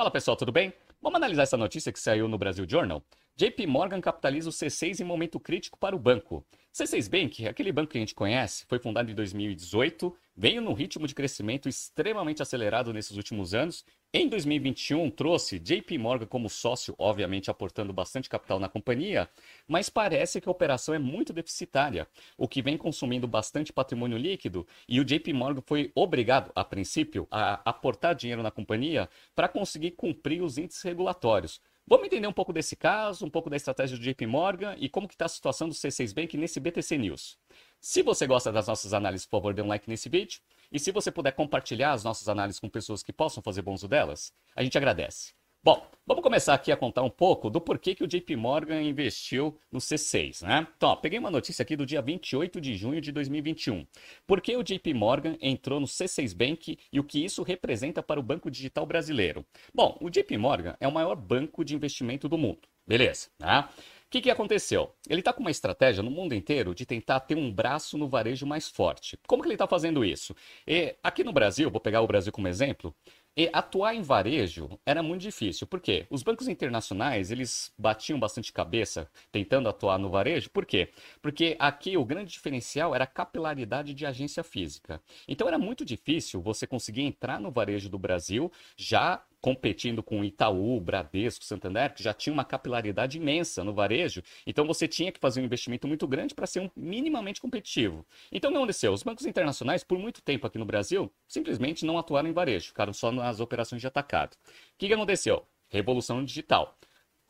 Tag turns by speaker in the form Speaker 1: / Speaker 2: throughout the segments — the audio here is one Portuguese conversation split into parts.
Speaker 1: Fala pessoal, tudo bem? Vamos analisar essa notícia que saiu no Brasil Journal? JP Morgan capitaliza o C6 em momento crítico para o banco. C6 Bank, aquele banco que a gente conhece, foi fundado em 2018, veio num ritmo de crescimento extremamente acelerado nesses últimos anos. Em 2021, trouxe JP Morgan como sócio, obviamente aportando bastante capital na companhia, mas parece que a operação é muito deficitária, o que vem consumindo bastante patrimônio líquido e o JP Morgan foi obrigado, a princípio, a aportar dinheiro na companhia para conseguir cumprir os índices regulatórios. Vamos entender um pouco desse caso, um pouco da estratégia do JP Morgan e como está a situação do C6 Bank nesse BTC News. Se você gosta das nossas análises, por favor, dê um like nesse vídeo. E se você puder compartilhar as nossas análises com pessoas que possam fazer bom uso delas, a gente agradece. Bom, vamos começar aqui a contar um pouco do porquê que o JP Morgan investiu no C6, né? Então, ó, peguei uma notícia aqui do dia 28 de junho de 2021. Por que o JP Morgan entrou no C6 Bank e o que isso representa para o Banco Digital Brasileiro? Bom, o JP Morgan é o maior banco de investimento do mundo, beleza, né? O que, que aconteceu? Ele está com uma estratégia no mundo inteiro de tentar ter um braço no varejo mais forte. Como que ele está fazendo isso? E aqui no Brasil, vou pegar o Brasil como exemplo, e atuar em varejo era muito difícil. Por quê? Os bancos internacionais, eles batiam bastante cabeça tentando atuar no varejo. Por quê? Porque aqui o grande diferencial era a capilaridade de agência física. Então era muito difícil você conseguir entrar no varejo do Brasil já competindo com Itaú, Bradesco, Santander, que já tinha uma capilaridade imensa no varejo, então você tinha que fazer um investimento muito grande para ser um minimamente competitivo. Então o que aconteceu? Os bancos internacionais, por muito tempo aqui no Brasil, simplesmente não atuaram em varejo, ficaram só nas operações de atacado. O que, que aconteceu? Revolução digital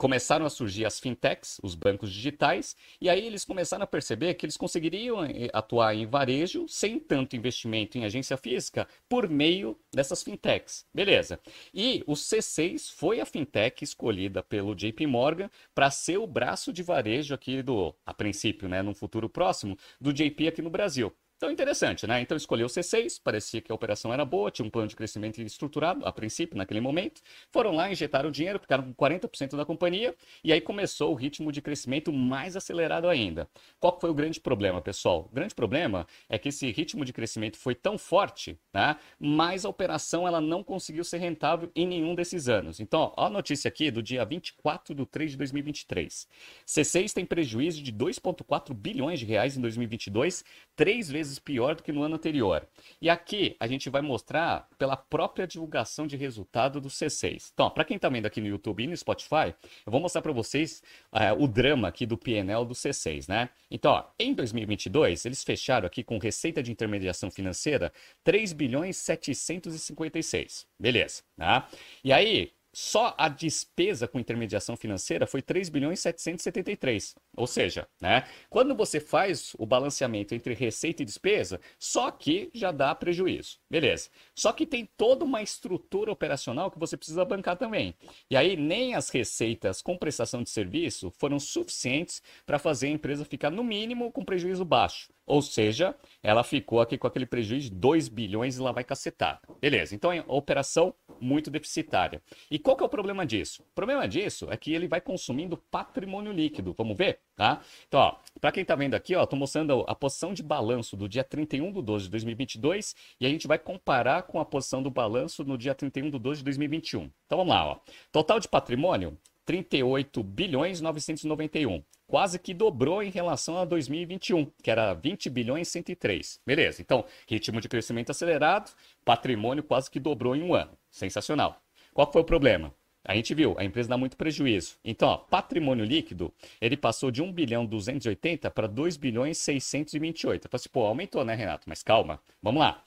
Speaker 1: começaram a surgir as fintechs, os bancos digitais, e aí eles começaram a perceber que eles conseguiriam eh, atuar em varejo sem tanto investimento em agência física por meio dessas fintechs. Beleza. E o C6 foi a fintech escolhida pelo JP Morgan para ser o braço de varejo aqui do, a princípio, né, num futuro próximo, do JP aqui no Brasil. Então, interessante, né? Então, escolheu o C6, parecia que a operação era boa, tinha um plano de crescimento estruturado, a princípio, naquele momento. Foram lá, injetaram dinheiro, ficaram com 40% da companhia, e aí começou o ritmo de crescimento mais acelerado ainda. Qual foi o grande problema, pessoal? O grande problema é que esse ritmo de crescimento foi tão forte, né? Mas a operação ela não conseguiu ser rentável em nenhum desses anos. Então, ó, a notícia aqui do dia 24 de 3 de 2023. C6 tem prejuízo de 2,4 bilhões de reais em 2022, três vezes vezes pior do que no ano anterior. E aqui a gente vai mostrar pela própria divulgação de resultado do C6. Então, para quem está vendo aqui no YouTube e no Spotify, eu vou mostrar para vocês é, o drama aqui do PNL do C6, né? Então, ó, em 2022, eles fecharam aqui com receita de intermediação financeira 3 bilhões 756. Beleza, né? E aí, só a despesa com intermediação financeira foi 3 bilhões 773. Ou seja, né, quando você faz o balanceamento entre receita e despesa, só que já dá prejuízo. Beleza. Só que tem toda uma estrutura operacional que você precisa bancar também. E aí nem as receitas com prestação de serviço foram suficientes para fazer a empresa ficar no mínimo com prejuízo baixo. Ou seja, ela ficou aqui com aquele prejuízo de 2 bilhões e lá vai cacetar. Beleza, então é operação muito deficitária. E qual que é o problema disso? O problema disso é que ele vai consumindo patrimônio líquido. Vamos ver? Tá? Então, para quem está vendo aqui, ó, estou mostrando a posição de balanço do dia 31 de 12 de 2022 e a gente vai comparar com a posição do balanço no dia 31 de 12 de 2021. Então vamos lá, ó. Total de patrimônio 38 bilhões 991 quase que dobrou em relação a 2021, que era 20 bilhões 103. Beleza, então, ritmo de crescimento acelerado, patrimônio quase que dobrou em um ano. Sensacional. Qual foi o problema? A gente viu, a empresa dá muito prejuízo. Então, ó, patrimônio líquido, ele passou de 1 bilhão 280 para 2 bilhões 628. Eu falei assim, pô, aumentou, né, Renato? Mas calma, vamos lá.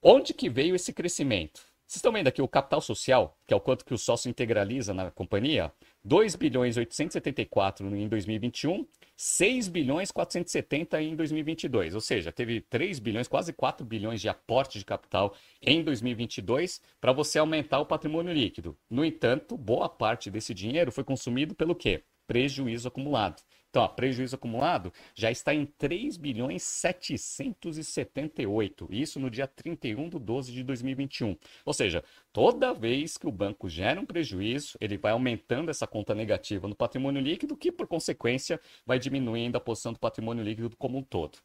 Speaker 1: Onde que veio esse crescimento? Vocês estão vendo aqui o capital social, que é o quanto que o sócio integraliza na companhia, 2 bilhões 874 em 2021, 6 bilhões 470 em 2022. Ou seja, teve 3 bilhões, quase 4 bilhões de aporte de capital em 2022 para você aumentar o patrimônio líquido. No entanto, boa parte desse dinheiro foi consumido pelo quê? Prejuízo acumulado. Então, ó, prejuízo acumulado já está em 3 bilhões 778. Isso no dia 31 de 12 de 2021. Ou seja, toda vez que o banco gera um prejuízo, ele vai aumentando essa conta negativa no patrimônio líquido, que por consequência vai diminuindo a posição do patrimônio líquido como um todo.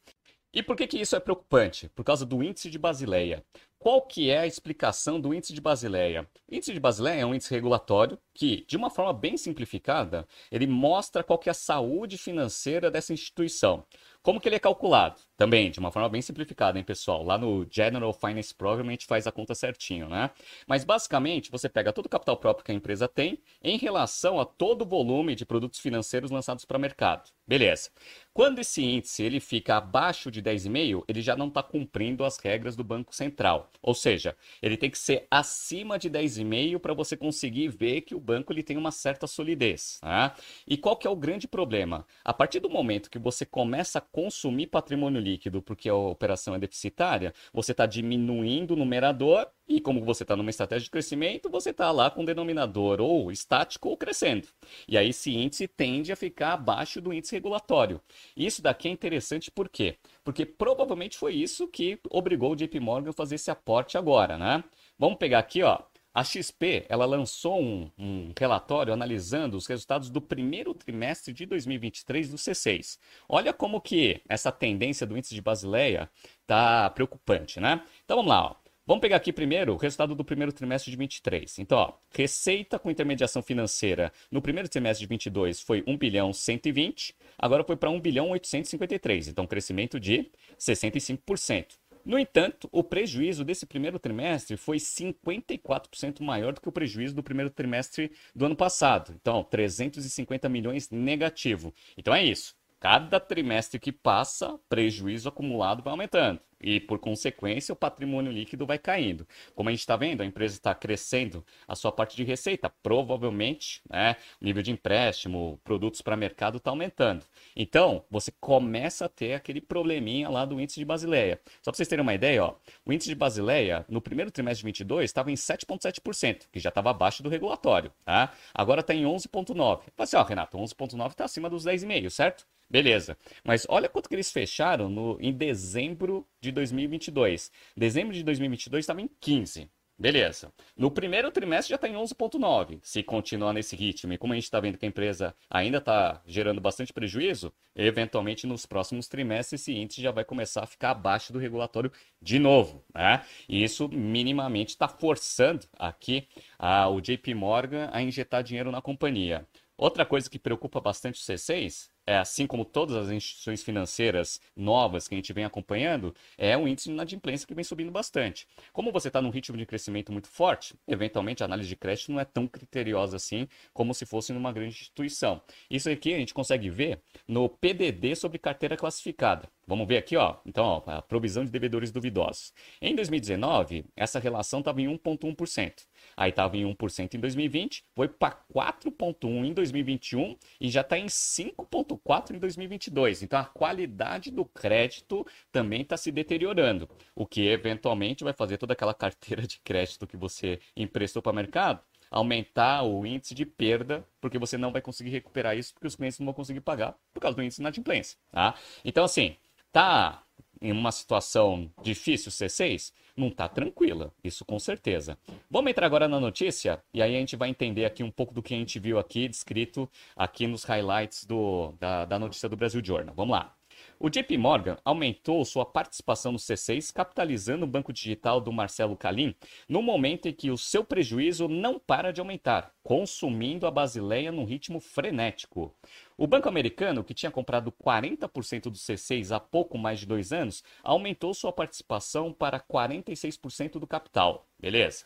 Speaker 1: E por que, que isso é preocupante? Por causa do índice de Basileia. Qual que é a explicação do índice de Basileia? O índice de Basileia é um índice regulatório que, de uma forma bem simplificada, ele mostra qual que é a saúde financeira dessa instituição. Como que ele é calculado? Também, de uma forma bem simplificada, hein, pessoal? Lá no General Finance Program a gente faz a conta certinho, né? Mas basicamente, você pega todo o capital próprio que a empresa tem em relação a todo o volume de produtos financeiros lançados para o mercado. Beleza. Quando esse índice ele fica abaixo de 10,5, ele já não está cumprindo as regras do Banco Central. Ou seja, ele tem que ser acima de 10,5 para você conseguir ver que o banco ele tem uma certa solidez. Né? E qual que é o grande problema? A partir do momento que você começa a consumir patrimônio líquido porque a operação é deficitária, você está diminuindo o numerador e como você está numa estratégia de crescimento, você está lá com o denominador ou estático ou crescendo. E aí esse índice tende a ficar abaixo do índice regulatório. Isso daqui é interessante por quê? Porque provavelmente foi isso que obrigou o JP Morgan a fazer esse aporte agora, né? Vamos pegar aqui, ó. A XP ela lançou um, um, relatório analisando os resultados do primeiro trimestre de 2023 do C6. Olha como que essa tendência do índice de Basileia está preocupante, né? Então vamos lá. Ó. Vamos pegar aqui primeiro o resultado do primeiro trimestre de 23. Então, ó, receita com intermediação financeira no primeiro trimestre de 22 foi 1 bilhão 120, agora foi para 1 bilhão 853, então crescimento de 65%. No entanto, o prejuízo desse primeiro trimestre foi 54% maior do que o prejuízo do primeiro trimestre do ano passado. Então, 350 milhões negativo. Então é isso. Cada trimestre que passa, prejuízo acumulado vai aumentando e, por consequência, o patrimônio líquido vai caindo. Como a gente está vendo, a empresa está crescendo a sua parte de receita, provavelmente né, o nível de empréstimo, produtos para mercado está aumentando. Então, você começa a ter aquele probleminha lá do índice de Basileia. Só para vocês terem uma ideia, ó, o índice de Basileia, no primeiro trimestre de 22, estava em 7,7%, que já estava abaixo do regulatório. Tá? Agora está em 11,9%. Assim, ó, Renato, 11,9% está acima dos 10,5%, certo? Beleza. Mas olha quanto que eles fecharam no, em dezembro de 2022. Dezembro de 2022 estava em 15. Beleza. No primeiro trimestre já está em 11,9. Se continuar nesse ritmo, e como a gente está vendo que a empresa ainda está gerando bastante prejuízo, eventualmente nos próximos trimestres esse índice já vai começar a ficar abaixo do regulatório de novo. Né? E isso minimamente está forçando aqui a, o JP Morgan a injetar dinheiro na companhia. Outra coisa que preocupa bastante o C6 é, assim como todas as instituições financeiras novas que a gente vem acompanhando, é um índice de inadimplência que vem subindo bastante. Como você está num ritmo de crescimento muito forte, eventualmente a análise de crédito não é tão criteriosa assim como se fosse numa grande instituição. Isso aqui a gente consegue ver no PDD sobre carteira classificada. Vamos ver aqui, ó. Então, ó, a provisão de devedores duvidosos. Em 2019, essa relação estava em 1,1%. Aí estava em 1% em 2020, foi para 4,1% em 2021 e já está em 5,4% em 2022. Então, a qualidade do crédito também está se deteriorando, o que eventualmente vai fazer toda aquela carteira de crédito que você emprestou para o mercado aumentar o índice de perda, porque você não vai conseguir recuperar isso, porque os clientes não vão conseguir pagar por causa do índice de inadimplência. Tá? Então, assim, tá em uma situação difícil C6? Não tá tranquila, isso com certeza. Vamos entrar agora na notícia e aí a gente vai entender aqui um pouco do que a gente viu aqui descrito aqui nos highlights do, da, da notícia do Brasil Journal. Vamos lá. O JP Morgan aumentou sua participação no C6, capitalizando o banco digital do Marcelo Calim, no momento em que o seu prejuízo não para de aumentar, consumindo a Basileia num ritmo frenético. O banco americano, que tinha comprado 40% do C6 há pouco mais de dois anos, aumentou sua participação para 46% do capital. Beleza.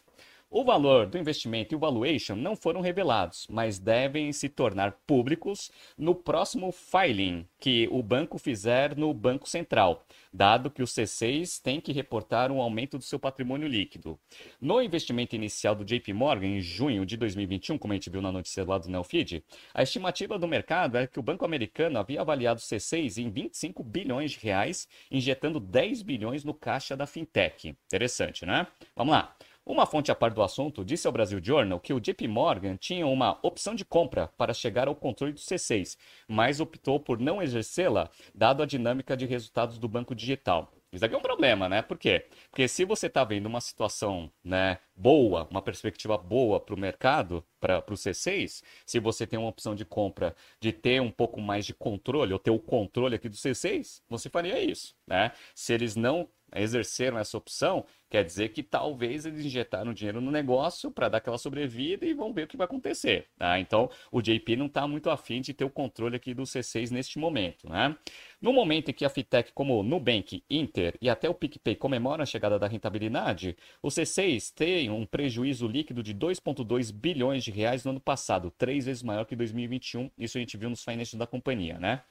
Speaker 1: O valor do investimento e o valuation não foram revelados, mas devem se tornar públicos no próximo filing que o banco fizer no Banco Central, dado que o C6 tem que reportar um aumento do seu patrimônio líquido. No investimento inicial do JP Morgan, em junho de 2021, como a gente viu na notícia lá do Neofeed, a estimativa do mercado é que o banco americano havia avaliado o C6 em 25 bilhões de reais, injetando 10 bilhões no caixa da fintech. Interessante, né? Vamos lá. Uma fonte a par do assunto disse ao Brasil Journal que o JP Morgan tinha uma opção de compra para chegar ao controle do C6, mas optou por não exercê-la, dado a dinâmica de resultados do banco digital. Isso aqui é um problema, né? Por quê? Porque se você está vendo uma situação né, boa, uma perspectiva boa para o mercado, para o C6, se você tem uma opção de compra de ter um pouco mais de controle, ou ter o controle aqui do C6, você faria isso, né? Se eles não exerceram essa opção, quer dizer que talvez eles injetaram dinheiro no negócio para dar aquela sobrevida e vão ver o que vai acontecer. Tá? Então, o JP não está muito afim de ter o controle aqui do C6 neste momento. Né? No momento em que a Fitec, como Nubank, Inter e até o PicPay comemoram a chegada da rentabilidade, o C6 tem um prejuízo líquido de 2,2 bilhões de reais no ano passado, três vezes maior que 2021. Isso a gente viu nos financials da companhia. Né?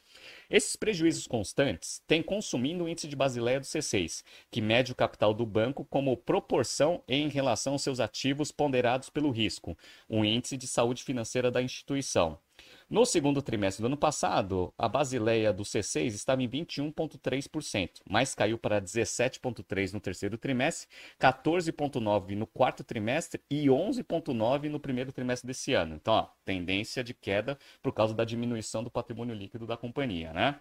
Speaker 1: Esses prejuízos constantes têm consumindo o índice de Basileia do C6, que mede o capital do banco como proporção em relação aos seus ativos ponderados pelo risco, um índice de saúde financeira da instituição. No segundo trimestre do ano passado, a Basileia do C6 estava em 21,3%, mas caiu para 17,3% no terceiro trimestre, 14,9% no quarto trimestre e 11,9% no primeiro trimestre desse ano. Então, ó, tendência de queda por causa da diminuição do patrimônio líquido da companhia, né?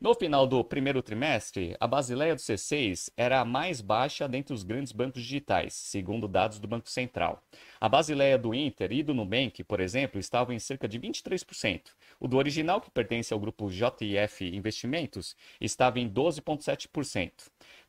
Speaker 1: No final do primeiro trimestre, a Basileia do C6 era a mais baixa dentre os grandes bancos digitais, segundo dados do Banco Central. A Basileia do Inter e do Nubank, por exemplo, estavam em cerca de 23%. O do original, que pertence ao grupo JF Investimentos, estava em 12,7%.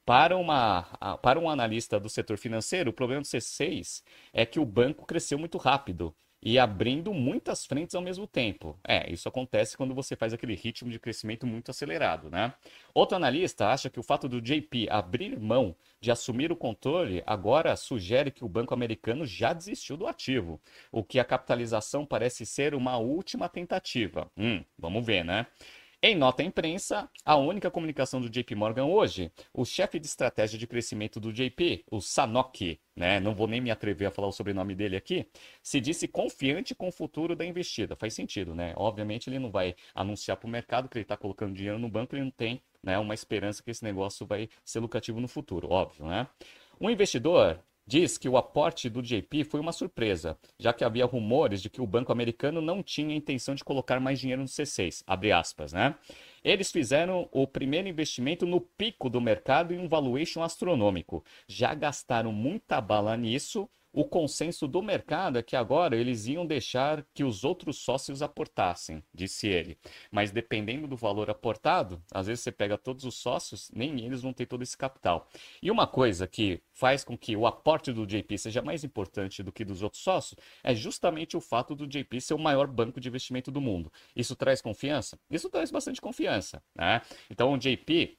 Speaker 1: Para, uma, para um analista do setor financeiro, o problema do C6 é que o banco cresceu muito rápido e abrindo muitas frentes ao mesmo tempo. É, isso acontece quando você faz aquele ritmo de crescimento muito acelerado, né? Outro analista acha que o fato do JP abrir mão de assumir o controle agora sugere que o banco americano já desistiu do ativo, o que a capitalização parece ser uma última tentativa. Hum, vamos ver, né? Em nota à imprensa, a única comunicação do JP Morgan hoje, o chefe de estratégia de crescimento do JP, o Sanoki, né, não vou nem me atrever a falar o sobrenome dele aqui, se disse confiante com o futuro da investida. Faz sentido, né? Obviamente ele não vai anunciar para o mercado que ele está colocando dinheiro no banco, ele não tem né, uma esperança que esse negócio vai ser lucrativo no futuro, óbvio, né? Um investidor diz que o aporte do JP foi uma surpresa, já que havia rumores de que o banco americano não tinha intenção de colocar mais dinheiro no C6, abre aspas, né? Eles fizeram o primeiro investimento no pico do mercado em um valuation astronômico. Já gastaram muita bala nisso o consenso do mercado é que agora eles iam deixar que os outros sócios aportassem, disse ele. Mas dependendo do valor aportado, às vezes você pega todos os sócios, nem eles vão ter todo esse capital. E uma coisa que faz com que o aporte do JP seja mais importante do que dos outros sócios é justamente o fato do JP ser o maior banco de investimento do mundo. Isso traz confiança? Isso traz bastante confiança. Né? Então o JP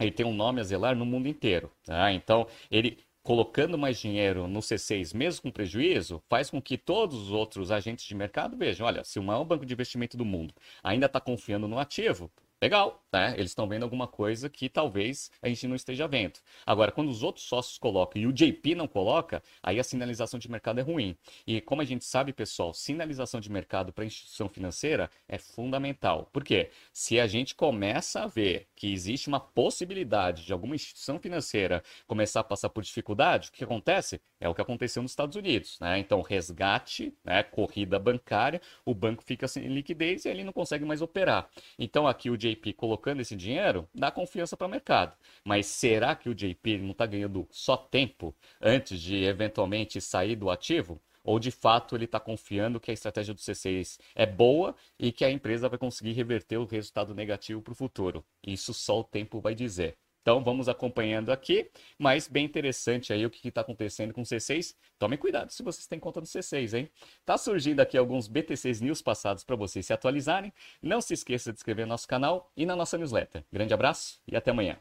Speaker 1: ele tem um nome a zelar no mundo inteiro. Tá? Então, ele colocando mais dinheiro no C6, mesmo com prejuízo, faz com que todos os outros agentes de mercado vejam: olha, se o maior banco de investimento do mundo ainda está confiando no ativo, legal, né? Eles estão vendo alguma coisa que talvez a gente não esteja vendo. Agora, quando os outros sócios colocam e o JP não coloca, aí a sinalização de mercado é ruim. E como a gente sabe, pessoal, sinalização de mercado para instituição financeira é fundamental. Por quê? Se a gente começa a ver que existe uma possibilidade de alguma instituição financeira começar a passar por dificuldade, o que acontece? É o que aconteceu nos Estados Unidos, né? Então, resgate, né? corrida bancária, o banco fica sem liquidez e ele não consegue mais operar. Então, aqui o JP JP colocando esse dinheiro, dá confiança para o mercado. Mas será que o JP não está ganhando só tempo antes de eventualmente sair do ativo? Ou de fato ele está confiando que a estratégia do C6 é boa e que a empresa vai conseguir reverter o resultado negativo para o futuro? Isso só o tempo vai dizer. Então vamos acompanhando aqui, mas bem interessante aí o que está acontecendo com o C6. Tome cuidado se vocês têm conta no C6, hein? Tá surgindo aqui alguns BTCs News passados para vocês se atualizarem. Não se esqueça de inscrever no nosso canal e na nossa newsletter. Grande abraço e até amanhã.